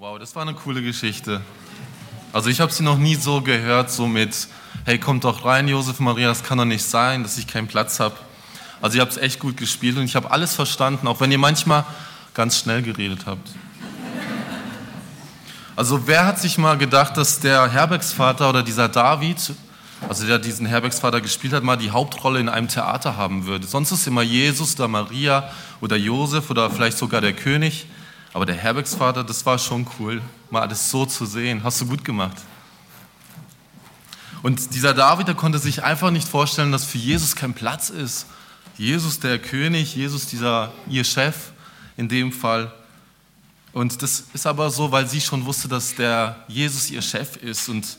Wow, das war eine coole Geschichte. Also ich habe sie noch nie so gehört, so mit, hey, kommt doch rein, Josef Maria, das kann doch nicht sein, dass ich keinen Platz habe. Also ihr habt es echt gut gespielt und ich habe alles verstanden, auch wenn ihr manchmal ganz schnell geredet habt. Also wer hat sich mal gedacht, dass der Herbergsvater oder dieser David, also der diesen Herbergsvater gespielt hat, mal die Hauptrolle in einem Theater haben würde? Sonst ist immer Jesus oder Maria oder Josef oder vielleicht sogar der König. Aber der Herbergsvater, das war schon cool, mal alles so zu sehen. Hast du gut gemacht. Und dieser David, der konnte sich einfach nicht vorstellen, dass für Jesus kein Platz ist. Jesus der König, Jesus dieser ihr Chef in dem Fall. Und das ist aber so, weil sie schon wusste, dass der Jesus ihr Chef ist. Und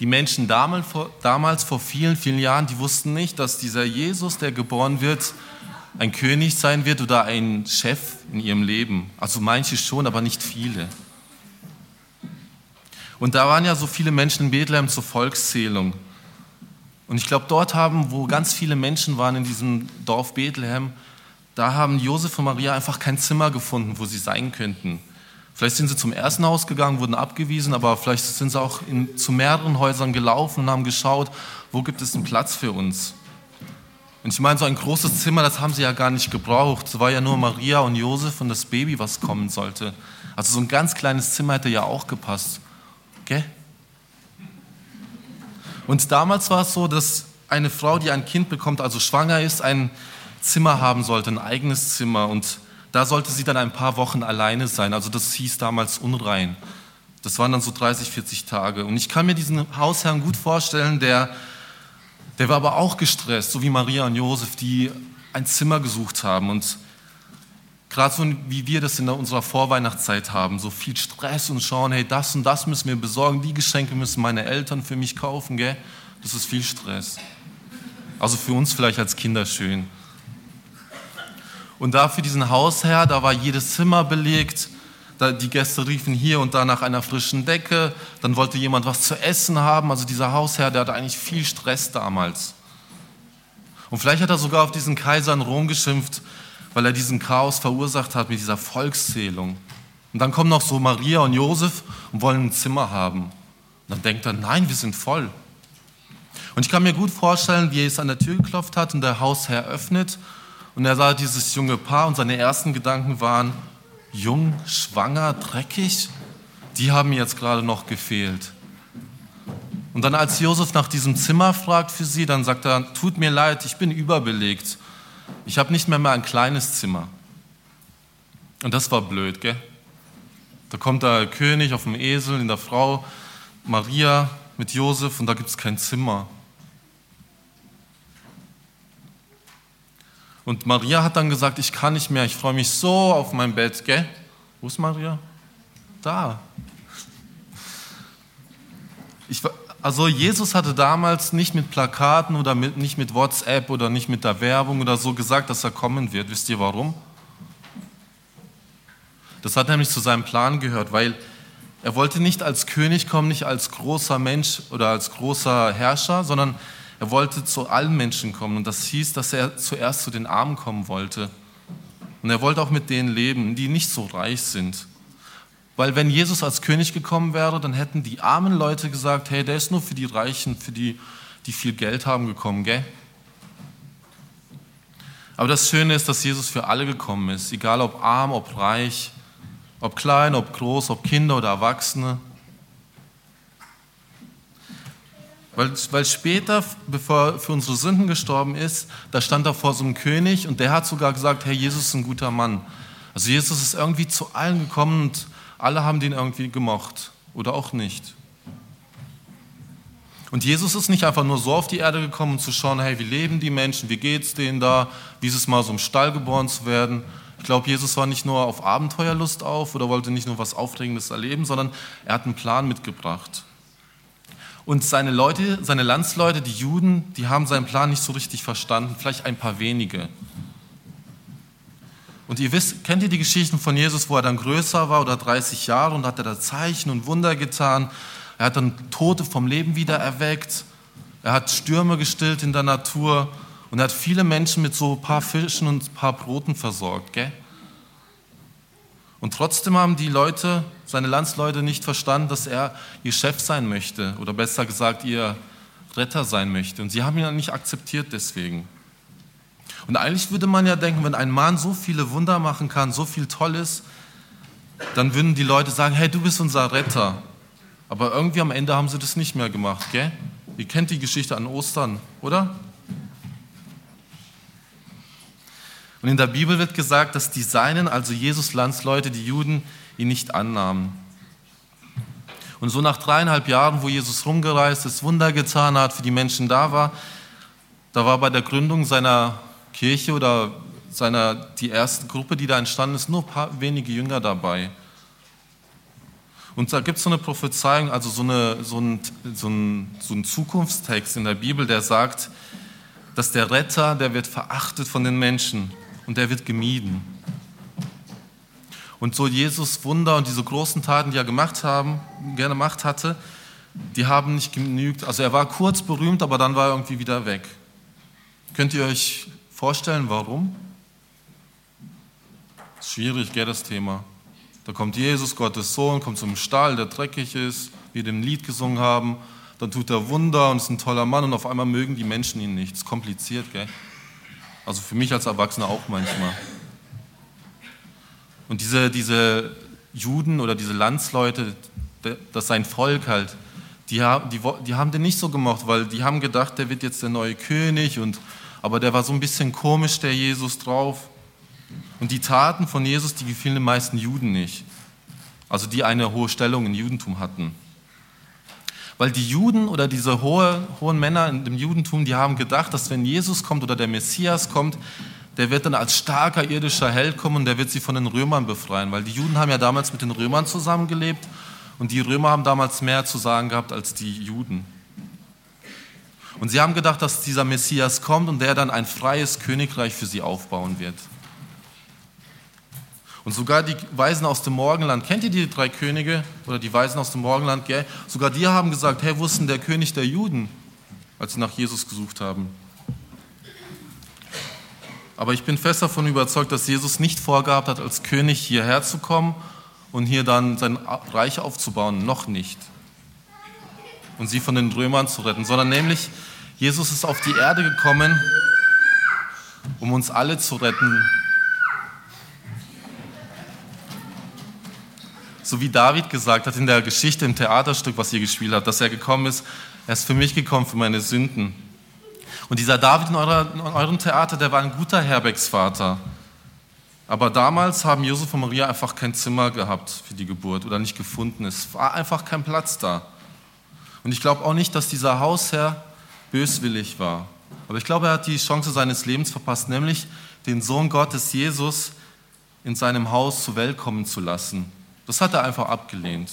die Menschen damals, damals vor vielen, vielen Jahren, die wussten nicht, dass dieser Jesus, der geboren wird, ein König sein wird oder ein Chef in ihrem Leben. Also manche schon, aber nicht viele. Und da waren ja so viele Menschen in Bethlehem zur Volkszählung. Und ich glaube, dort haben, wo ganz viele Menschen waren in diesem Dorf Bethlehem, da haben Josef und Maria einfach kein Zimmer gefunden, wo sie sein könnten. Vielleicht sind sie zum ersten Haus gegangen, wurden abgewiesen, aber vielleicht sind sie auch in, zu mehreren Häusern gelaufen und haben geschaut, wo gibt es einen Platz für uns. Und ich meine, so ein großes Zimmer, das haben sie ja gar nicht gebraucht. Es war ja nur Maria und Josef und das Baby, was kommen sollte. Also so ein ganz kleines Zimmer hätte ja auch gepasst. Gell? Und damals war es so, dass eine Frau, die ein Kind bekommt, also schwanger ist, ein Zimmer haben sollte, ein eigenes Zimmer. Und da sollte sie dann ein paar Wochen alleine sein. Also das hieß damals unrein. Das waren dann so 30, 40 Tage. Und ich kann mir diesen Hausherrn gut vorstellen, der der war aber auch gestresst, so wie Maria und Josef, die ein Zimmer gesucht haben. Und gerade so wie wir das in unserer Vorweihnachtszeit haben, so viel Stress und schauen, hey, das und das müssen wir besorgen, die Geschenke müssen meine Eltern für mich kaufen, gell? Das ist viel Stress. Also für uns vielleicht als Kinder schön. Und da für diesen Hausherr, da war jedes Zimmer belegt, die Gäste riefen hier und da nach einer frischen Decke, dann wollte jemand was zu essen haben. Also dieser Hausherr, der hatte eigentlich viel Stress damals. Und vielleicht hat er sogar auf diesen Kaiser in Rom geschimpft, weil er diesen Chaos verursacht hat mit dieser Volkszählung. Und dann kommen noch so Maria und Josef und wollen ein Zimmer haben. Und dann denkt er, nein, wir sind voll. Und ich kann mir gut vorstellen, wie er es an der Tür geklopft hat und der Hausherr öffnet und er sah dieses junge Paar und seine ersten Gedanken waren, jung, schwanger, dreckig, die haben mir jetzt gerade noch gefehlt. Und dann als Josef nach diesem Zimmer fragt für sie, dann sagt er, tut mir leid, ich bin überbelegt. Ich habe nicht mehr mal ein kleines Zimmer. Und das war blöd, gell? Da kommt der König auf dem Esel in der Frau Maria mit Josef und da gibt es kein Zimmer. Und Maria hat dann gesagt, ich kann nicht mehr, ich freue mich so auf mein Bett, gell? Wo ist Maria? Da. Ich, also Jesus hatte damals nicht mit Plakaten oder mit, nicht mit WhatsApp oder nicht mit der Werbung oder so gesagt, dass er kommen wird. Wisst ihr warum? Das hat nämlich zu seinem Plan gehört, weil er wollte nicht als König kommen, nicht als großer Mensch oder als großer Herrscher, sondern er wollte zu allen Menschen kommen und das hieß, dass er zuerst zu den Armen kommen wollte. Und er wollte auch mit denen leben, die nicht so reich sind. Weil wenn Jesus als König gekommen wäre, dann hätten die armen Leute gesagt, hey, der ist nur für die Reichen, für die, die viel Geld haben, gekommen, gell? Aber das Schöne ist, dass Jesus für alle gekommen ist, egal ob arm, ob reich, ob klein, ob groß, ob Kinder oder Erwachsene. Weil, weil später, bevor er für unsere Sünden gestorben ist, da stand er vor so einem König und der hat sogar gesagt, hey, Jesus ist ein guter Mann. Also Jesus ist irgendwie zu allen gekommen und alle haben den irgendwie gemocht oder auch nicht. Und Jesus ist nicht einfach nur so auf die Erde gekommen, um zu schauen, hey, wie leben die Menschen, wie geht es denen da, wie ist es mal so im Stall geboren zu werden. Ich glaube, Jesus war nicht nur auf Abenteuerlust auf oder wollte nicht nur was Aufregendes erleben, sondern er hat einen Plan mitgebracht. Und seine Leute, seine Landsleute, die Juden, die haben seinen Plan nicht so richtig verstanden, vielleicht ein paar wenige. Und ihr wisst, kennt ihr die Geschichten von Jesus, wo er dann größer war oder 30 Jahre und hat er da Zeichen und Wunder getan? Er hat dann Tote vom Leben wieder erweckt. Er hat Stürme gestillt in der Natur und er hat viele Menschen mit so ein paar Fischen und ein paar Broten versorgt. Gell? Und trotzdem haben die Leute, seine Landsleute nicht verstanden, dass er ihr Chef sein möchte oder besser gesagt ihr Retter sein möchte. Und sie haben ihn nicht akzeptiert deswegen. Und eigentlich würde man ja denken, wenn ein Mann so viele Wunder machen kann, so viel Tolles, dann würden die Leute sagen, hey, du bist unser Retter. Aber irgendwie am Ende haben sie das nicht mehr gemacht, gell? Ihr kennt die Geschichte an Ostern, oder? Und in der Bibel wird gesagt, dass die Seinen, also Jesus Landsleute, die Juden, ihn nicht annahmen. Und so nach dreieinhalb Jahren, wo Jesus rumgereist ist, Wunder getan hat, für die Menschen da war, da war bei der Gründung seiner Kirche oder seiner, die erste Gruppe, die da entstanden ist, nur ein paar wenige Jünger dabei. Und da gibt es so eine Prophezeiung, also so, eine, so, ein, so, ein, so ein Zukunftstext in der Bibel, der sagt, dass der Retter, der wird verachtet von den Menschen und der wird gemieden. Und so Jesus Wunder und diese großen Taten, die er gemacht haben, gerne gemacht hatte, die haben nicht genügt. Also er war kurz berühmt, aber dann war er irgendwie wieder weg. Könnt ihr euch vorstellen, warum? Schwierig, gell, das Thema. Da kommt Jesus, Gottes Sohn, kommt zum Stall, der dreckig ist, wie wir dem Lied gesungen haben. Dann tut er Wunder und ist ein toller Mann und auf einmal mögen die Menschen ihn nicht. Das ist kompliziert, gell? Also für mich als Erwachsener auch manchmal. Und diese, diese Juden oder diese Landsleute, das sein Volk halt, die, die, die haben den nicht so gemocht, weil die haben gedacht, der wird jetzt der neue König und aber der war so ein bisschen komisch, der Jesus drauf. Und die Taten von Jesus, die gefielen den meisten Juden nicht. Also die eine hohe Stellung im Judentum hatten. Weil die Juden oder diese hohe, hohen Männer im Judentum, die haben gedacht, dass wenn Jesus kommt oder der Messias kommt, der wird dann als starker irdischer Held kommen und der wird sie von den Römern befreien. Weil die Juden haben ja damals mit den Römern zusammengelebt und die Römer haben damals mehr zu sagen gehabt als die Juden. Und sie haben gedacht, dass dieser Messias kommt und der dann ein freies Königreich für sie aufbauen wird. Und sogar die Weisen aus dem Morgenland, kennt ihr die drei Könige oder die Weisen aus dem Morgenland? Gell? Sogar die haben gesagt, hey, wo ist denn der König der Juden, als sie nach Jesus gesucht haben? Aber ich bin fest davon überzeugt, dass Jesus nicht vorgehabt hat, als König hierher zu kommen und hier dann sein Reich aufzubauen. Noch nicht. Und sie von den Römern zu retten, sondern nämlich Jesus ist auf die Erde gekommen, um uns alle zu retten so wie David gesagt hat in der Geschichte im Theaterstück, was ihr gespielt habt, dass er gekommen ist, er ist für mich gekommen, für meine Sünden. Und dieser David in, eurer, in eurem Theater, der war ein guter Herbergsvater. Aber damals haben Josef und Maria einfach kein Zimmer gehabt für die Geburt oder nicht gefunden. Es war einfach kein Platz da. Und ich glaube auch nicht, dass dieser Hausherr böswillig war. Aber ich glaube, er hat die Chance seines Lebens verpasst, nämlich den Sohn Gottes Jesus in seinem Haus zur Welt kommen zu lassen. Das hat er einfach abgelehnt.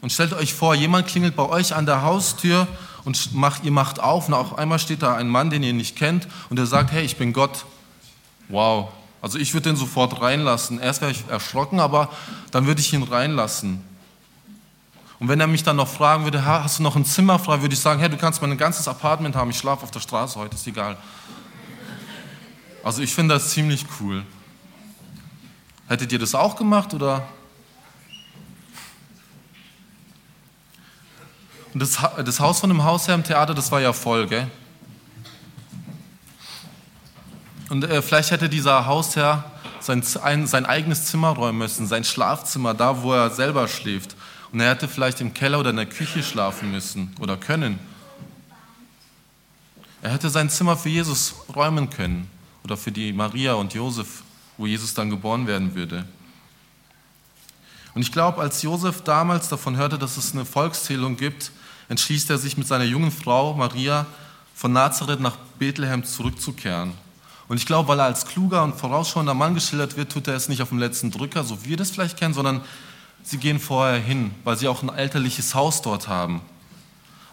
Und stellt euch vor, jemand klingelt bei euch an der Haustür und macht, ihr macht auf und auf einmal steht da ein Mann, den ihr nicht kennt und der sagt, hey, ich bin Gott. Wow. Also ich würde den sofort reinlassen. Erst wäre ich erschrocken, aber dann würde ich ihn reinlassen. Und wenn er mich dann noch fragen würde, hast du noch ein Zimmer frei, würde ich sagen, hey, du kannst mein ganzes Apartment haben, ich schlafe auf der Straße heute, ist egal. Also ich finde das ziemlich cool. Hättet ihr das auch gemacht oder? Und das, das Haus von dem Hausherr im Theater, das war ja voll, gell? Und äh, vielleicht hätte dieser Hausherr sein, ein, sein eigenes Zimmer räumen müssen, sein Schlafzimmer, da wo er selber schläft. Und er hätte vielleicht im Keller oder in der Küche schlafen müssen oder können. Er hätte sein Zimmer für Jesus räumen können oder für die Maria und Josef wo Jesus dann geboren werden würde. Und ich glaube, als Josef damals davon hörte, dass es eine Volkszählung gibt, entschließt er sich mit seiner jungen Frau Maria von Nazareth nach Bethlehem zurückzukehren. Und ich glaube, weil er als kluger und vorausschauender Mann geschildert wird, tut er es nicht auf dem letzten Drücker, so wie wir das vielleicht kennen, sondern sie gehen vorher hin, weil sie auch ein elterliches Haus dort haben.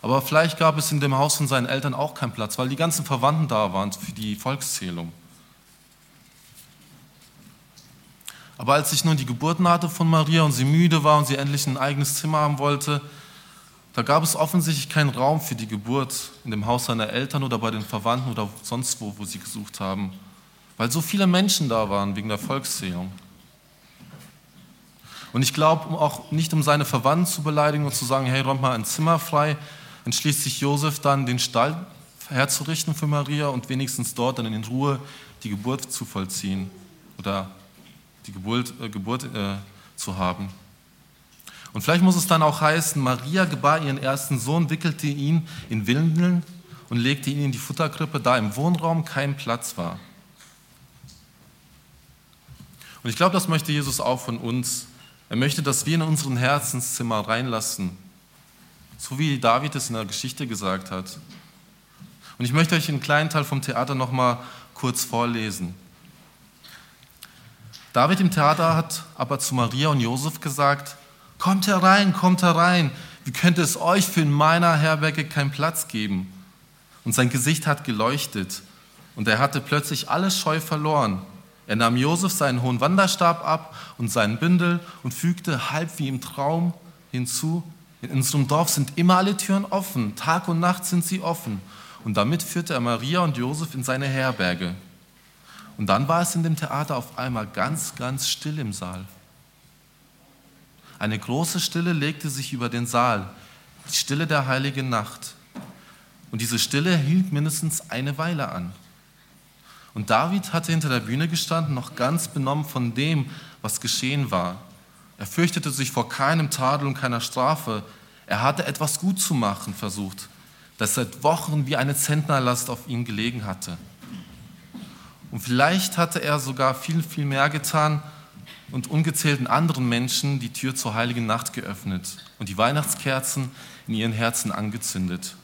Aber vielleicht gab es in dem Haus von seinen Eltern auch keinen Platz, weil die ganzen Verwandten da waren für die Volkszählung. Aber als ich nun die Geburt nahte von Maria und sie müde war und sie endlich ein eigenes Zimmer haben wollte, da gab es offensichtlich keinen Raum für die Geburt in dem Haus seiner Eltern oder bei den Verwandten oder sonst wo, wo sie gesucht haben, weil so viele Menschen da waren wegen der Volkszählung. Und ich glaube auch nicht, um seine Verwandten zu beleidigen und zu sagen, hey, räumt mal ein Zimmer frei, entschließt sich Josef dann, den Stall herzurichten für Maria und wenigstens dort dann in Ruhe die Geburt zu vollziehen oder die Geburt, äh, Geburt äh, zu haben. Und vielleicht muss es dann auch heißen, Maria gebar ihren ersten Sohn, wickelte ihn in Windeln und legte ihn in die Futterkrippe, da im Wohnraum kein Platz war. Und ich glaube, das möchte Jesus auch von uns. Er möchte, dass wir in unseren Herzenszimmer reinlassen, so wie David es in der Geschichte gesagt hat. Und ich möchte euch einen kleinen Teil vom Theater noch mal kurz vorlesen. David im Theater hat aber zu Maria und Josef gesagt: Kommt herein, kommt herein. Wie könnte es euch für in meiner Herberge keinen Platz geben? Und sein Gesicht hat geleuchtet und er hatte plötzlich alles Scheu verloren. Er nahm Josef seinen hohen Wanderstab ab und seinen Bündel und fügte halb wie im Traum hinzu, in unserem Dorf sind immer alle Türen offen, Tag und Nacht sind sie offen. Und damit führte er Maria und Josef in seine Herberge. Und dann war es in dem Theater auf einmal ganz, ganz still im Saal. Eine große Stille legte sich über den Saal, die Stille der heiligen Nacht. Und diese Stille hielt mindestens eine Weile an. Und David hatte hinter der Bühne gestanden, noch ganz benommen von dem, was geschehen war. Er fürchtete sich vor keinem Tadel und keiner Strafe. Er hatte etwas gut zu machen versucht, das seit Wochen wie eine Zentnerlast auf ihn gelegen hatte. Und vielleicht hatte er sogar viel, viel mehr getan und ungezählten anderen Menschen die Tür zur heiligen Nacht geöffnet und die Weihnachtskerzen in ihren Herzen angezündet.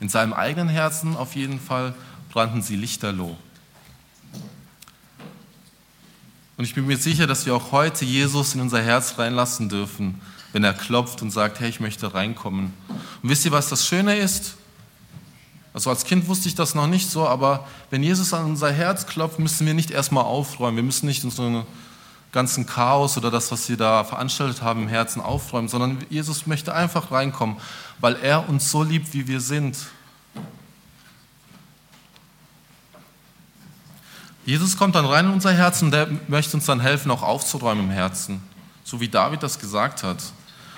In seinem eigenen Herzen auf jeden Fall brannten sie lichterloh. Und ich bin mir sicher, dass wir auch heute Jesus in unser Herz reinlassen dürfen, wenn er klopft und sagt, hey, ich möchte reinkommen. Und wisst ihr, was das Schöne ist? Also als Kind wusste ich das noch nicht so, aber wenn Jesus an unser Herz klopft, müssen wir nicht erstmal aufräumen. Wir müssen nicht unseren ganzen Chaos oder das, was wir da veranstaltet haben, im Herzen aufräumen, sondern Jesus möchte einfach reinkommen, weil er uns so liebt, wie wir sind. Jesus kommt dann rein in unser Herz und der möchte uns dann helfen, auch aufzuräumen im Herzen, so wie David das gesagt hat.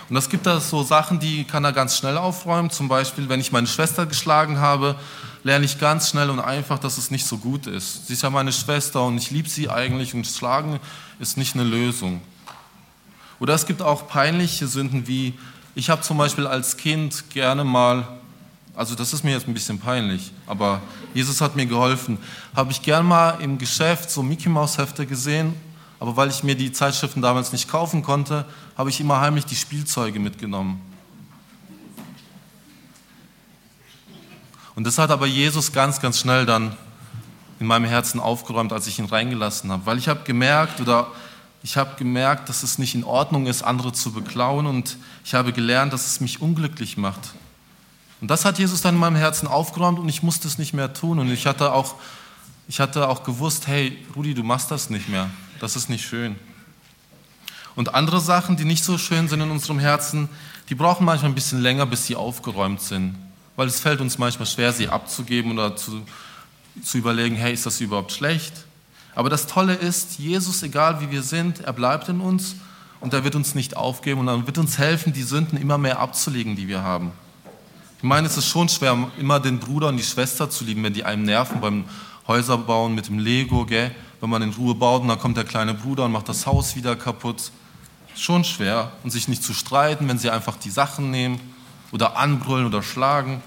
Und das gibt da so Sachen, die kann er ganz schnell aufräumen. Zum Beispiel, wenn ich meine Schwester geschlagen habe, lerne ich ganz schnell und einfach, dass es nicht so gut ist. Sie ist ja meine Schwester und ich liebe sie eigentlich und Schlagen ist nicht eine Lösung. Oder es gibt auch peinliche Sünden wie, ich habe zum Beispiel als Kind gerne mal also das ist mir jetzt ein bisschen peinlich, aber Jesus hat mir geholfen. Habe ich gern mal im Geschäft so Mickey Mouse Hefte gesehen, aber weil ich mir die Zeitschriften damals nicht kaufen konnte, habe ich immer heimlich die Spielzeuge mitgenommen. Und das hat aber Jesus ganz, ganz schnell dann in meinem Herzen aufgeräumt, als ich ihn reingelassen habe, weil ich habe gemerkt oder ich habe gemerkt, dass es nicht in Ordnung ist, andere zu beklauen und ich habe gelernt, dass es mich unglücklich macht. Und das hat Jesus dann in meinem Herzen aufgeräumt und ich musste es nicht mehr tun. Und ich hatte auch, ich hatte auch gewusst, hey, Rudi, du machst das nicht mehr. Das ist nicht schön. Und andere Sachen, die nicht so schön sind in unserem Herzen, die brauchen manchmal ein bisschen länger, bis sie aufgeräumt sind. Weil es fällt uns manchmal schwer, sie abzugeben oder zu, zu überlegen, hey, ist das überhaupt schlecht? Aber das Tolle ist, Jesus, egal wie wir sind, er bleibt in uns und er wird uns nicht aufgeben und er wird uns helfen, die Sünden immer mehr abzulegen, die wir haben. Ich meine, es ist schon schwer, immer den Bruder und die Schwester zu lieben, wenn die einem nerven beim Häuserbauen mit dem Lego, gell? Wenn man in Ruhe baut und dann kommt der kleine Bruder und macht das Haus wieder kaputt. Schon schwer. Und sich nicht zu streiten, wenn sie einfach die Sachen nehmen oder anbrüllen oder schlagen.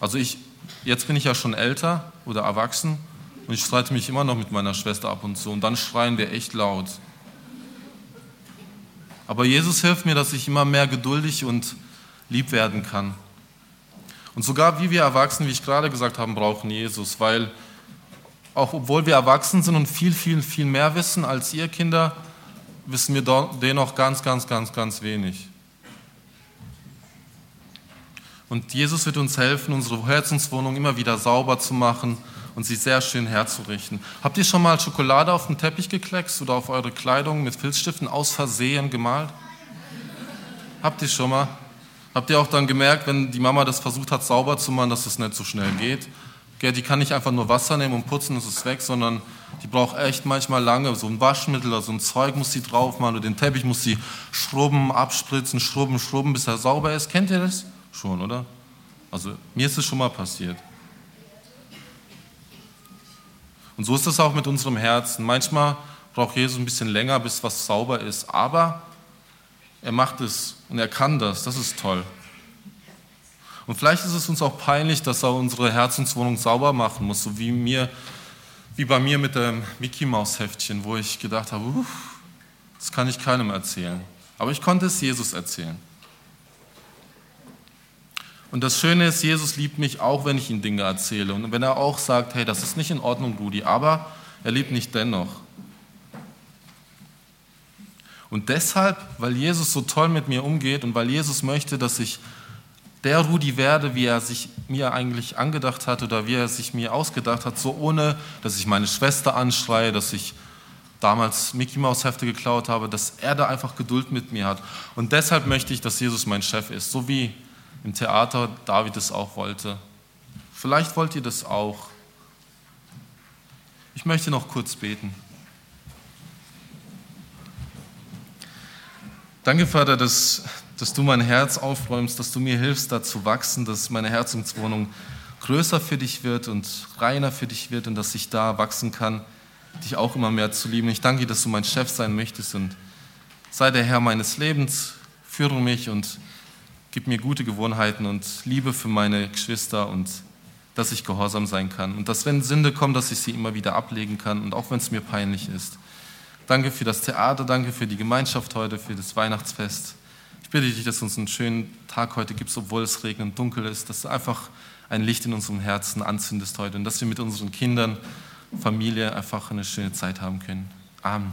Also ich, jetzt bin ich ja schon älter oder erwachsen und ich streite mich immer noch mit meiner Schwester ab und zu und dann schreien wir echt laut. Aber Jesus hilft mir, dass ich immer mehr geduldig und lieb werden kann. Und sogar wie wir Erwachsenen, wie ich gerade gesagt habe, brauchen Jesus, weil auch obwohl wir erwachsen sind und viel, viel, viel mehr wissen als ihr Kinder, wissen wir dennoch ganz, ganz, ganz, ganz wenig. Und Jesus wird uns helfen, unsere Herzenswohnung immer wieder sauber zu machen und sie sehr schön herzurichten. Habt ihr schon mal Schokolade auf den Teppich gekleckst oder auf eure Kleidung mit Filzstiften aus Versehen gemalt? Habt ihr schon mal? Habt ihr auch dann gemerkt, wenn die Mama das versucht hat, sauber zu machen, dass es nicht so schnell geht? Gell, die kann nicht einfach nur Wasser nehmen und putzen, ist es weg, sondern die braucht echt manchmal lange. So ein Waschmittel oder so ein Zeug muss sie drauf machen oder den Teppich muss sie schrubben, abspritzen, schrubben, schrubben, bis er sauber ist. Kennt ihr das? Schon, oder? Also mir ist es schon mal passiert. Und so ist es auch mit unserem Herzen. Manchmal braucht Jesus ein bisschen länger, bis was sauber ist, aber er macht es und er kann das. Das ist toll. Und vielleicht ist es uns auch peinlich, dass er unsere Herzenswohnung sauber machen muss, so wie, mir, wie bei mir mit dem Mickey Maus Heftchen, wo ich gedacht habe, uff, das kann ich keinem erzählen. Aber ich konnte es Jesus erzählen. Und das Schöne ist, Jesus liebt mich auch, wenn ich ihm Dinge erzähle. Und wenn er auch sagt, hey, das ist nicht in Ordnung, Rudi, aber er liebt mich dennoch. Und deshalb, weil Jesus so toll mit mir umgeht und weil Jesus möchte, dass ich der Rudi werde, wie er sich mir eigentlich angedacht hat oder wie er sich mir ausgedacht hat, so ohne, dass ich meine Schwester anschreie, dass ich damals Mickey Maus Hefte geklaut habe, dass er da einfach Geduld mit mir hat. Und deshalb möchte ich, dass Jesus mein Chef ist, so wie im Theater David es auch wollte. Vielleicht wollt ihr das auch. Ich möchte noch kurz beten. Danke, Vater, dass dass du mein Herz aufräumst, dass du mir hilfst, da zu wachsen, dass meine Herzenswohnung größer für dich wird und reiner für dich wird und dass ich da wachsen kann, dich auch immer mehr zu lieben. Ich danke dir, dass du mein Chef sein möchtest und sei der Herr meines Lebens, führe mich und gib mir gute Gewohnheiten und Liebe für meine Geschwister und dass ich gehorsam sein kann und dass, wenn Sünde kommt, dass ich sie immer wieder ablegen kann und auch wenn es mir peinlich ist. Danke für das Theater, danke für die Gemeinschaft heute, für das Weihnachtsfest bitte dich, dass du uns einen schönen Tag heute gibst, obwohl es regnet und dunkel ist, dass du einfach ein Licht in unserem Herzen anzündest heute und dass wir mit unseren Kindern, Familie einfach eine schöne Zeit haben können. Amen.